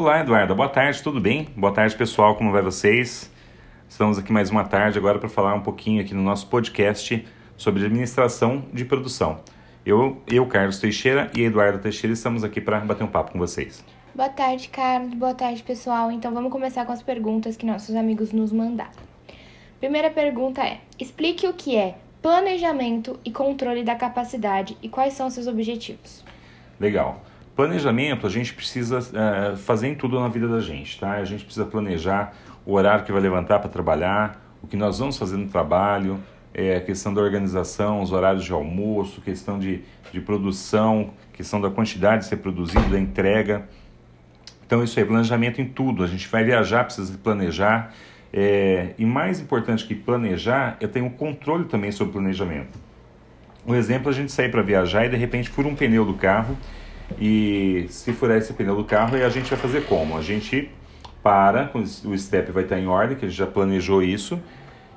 Olá, Eduardo. Boa tarde, tudo bem? Boa tarde, pessoal. Como vai vocês? Estamos aqui mais uma tarde agora para falar um pouquinho aqui no nosso podcast sobre administração de produção. Eu, eu Carlos Teixeira e Eduardo Teixeira estamos aqui para bater um papo com vocês. Boa tarde, Carlos. Boa tarde, pessoal. Então vamos começar com as perguntas que nossos amigos nos mandaram. Primeira pergunta é: explique o que é planejamento e controle da capacidade e quais são seus objetivos. Legal. Planejamento a gente precisa uh, fazer em tudo na vida da gente, tá? A gente precisa planejar o horário que vai levantar para trabalhar, o que nós vamos fazer no trabalho, é, a questão da organização, os horários de almoço, questão de, de produção, questão da quantidade de ser produzido, da entrega. Então, isso aí, planejamento em tudo. A gente vai viajar, precisa planejar. É, e mais importante que planejar, eu tenho controle também sobre o planejamento. Um exemplo, a gente sair para viajar e de repente fura um pneu do carro. E se furar esse pneu do carro, a gente vai fazer como? A gente para, o step vai estar em ordem, que a gente já planejou isso.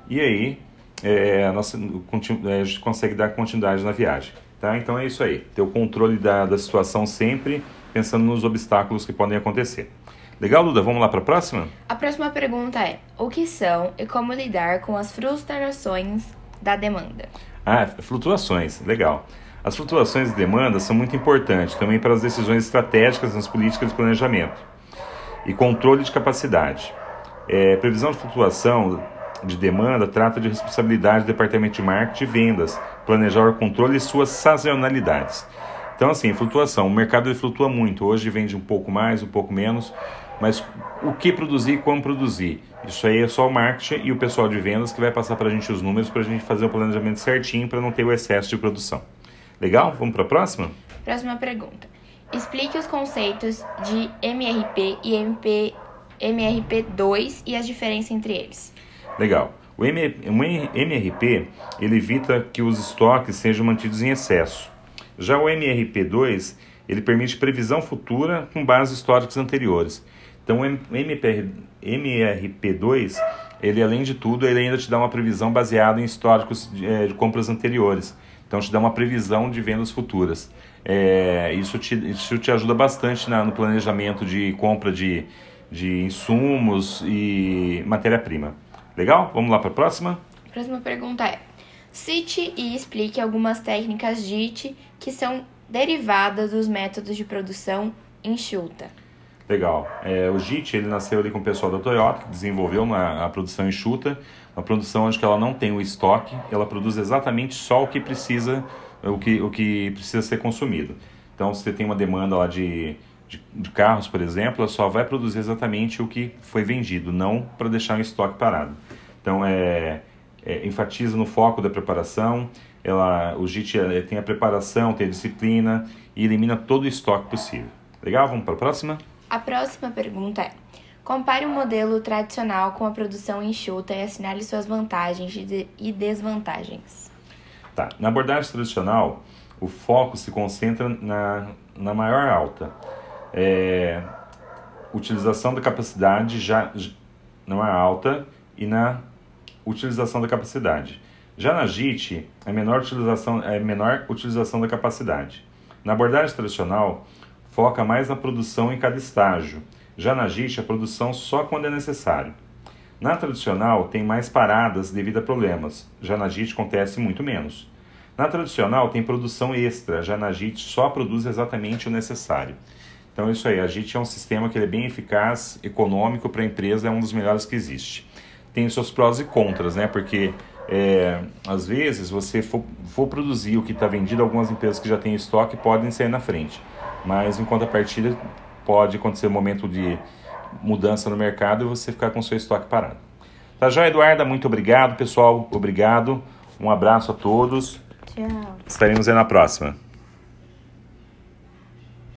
E aí é, a, nossa, é, a gente consegue dar continuidade na viagem. Tá? Então é isso aí, ter o controle da, da situação sempre pensando nos obstáculos que podem acontecer. Legal, Duda? Vamos lá para a próxima? A próxima pergunta é: o que são e como lidar com as frustrações da demanda? Ah, flutuações, legal. As flutuações de demanda são muito importantes também para as decisões estratégicas nas políticas de planejamento e controle de capacidade. É, previsão de flutuação de demanda trata de responsabilidade do departamento de marketing e vendas, planejar o controle e suas sazonalidades. Então, assim, flutuação. O mercado flutua muito. Hoje vende um pouco mais, um pouco menos. Mas o que produzir e como produzir? Isso aí é só o marketing e o pessoal de vendas que vai passar para a gente os números para a gente fazer o planejamento certinho para não ter o excesso de produção. Legal? Vamos para a próxima? Próxima pergunta. Explique os conceitos de MRP e MP, MRP2 e as diferenças entre eles. Legal. O MRP ele evita que os estoques sejam mantidos em excesso. Já o MRP2 ele permite previsão futura com base históricos anteriores. Então o MRP2 ele além de tudo ele ainda te dá uma previsão baseada em históricos de, eh, de compras anteriores. Então te dá uma previsão de vendas futuras. É, isso, te, isso te ajuda bastante na, no planejamento de compra de, de insumos e matéria-prima. Legal? Vamos lá para a próxima? Próxima pergunta é: cite e explique algumas técnicas JIT que são derivadas dos métodos de produção enxuta. Legal. É, o JIT ele nasceu ali com o pessoal da Toyota, que desenvolveu uma, a produção enxuta, uma produção onde ela não tem o estoque, ela produz exatamente só o que precisa, o que, o que precisa ser consumido. Então, se você tem uma demanda lá de de, de carros, por exemplo, ela só vai produzir exatamente o que foi vendido, não para deixar um estoque parado. Então, é, é, enfatiza no foco da preparação, ela, o JIT é, tem a preparação, tem a disciplina e elimina todo o estoque possível. Legal? Vamos para a próxima? A próxima pergunta é: compare o um modelo tradicional com a produção enxuta e assinale suas vantagens e desvantagens. Tá. Na abordagem tradicional, o foco se concentra na, na maior alta é, utilização da capacidade já não é alta e na utilização da capacidade. Já na JIT, é menor utilização, é menor utilização da capacidade. Na abordagem tradicional, foca mais na produção em cada estágio. Já na JIT, a produção só quando é necessário. Na tradicional, tem mais paradas devido a problemas. Já na JIT, acontece muito menos. Na tradicional, tem produção extra. Já na JIT, só produz exatamente o necessário. Então, isso aí, a JIT é um sistema que é bem eficaz, econômico para a empresa, é um dos melhores que existe. Tem seus prós e contras, né? Porque é, às vezes você for, for produzir o que está vendido, algumas empresas que já têm estoque podem sair na frente. Mas em contrapartida, pode acontecer um momento de mudança no mercado e você ficar com seu estoque parado. Tá já, Eduarda? Muito obrigado, pessoal. Obrigado. Um abraço a todos. Tchau. Estaremos aí na próxima.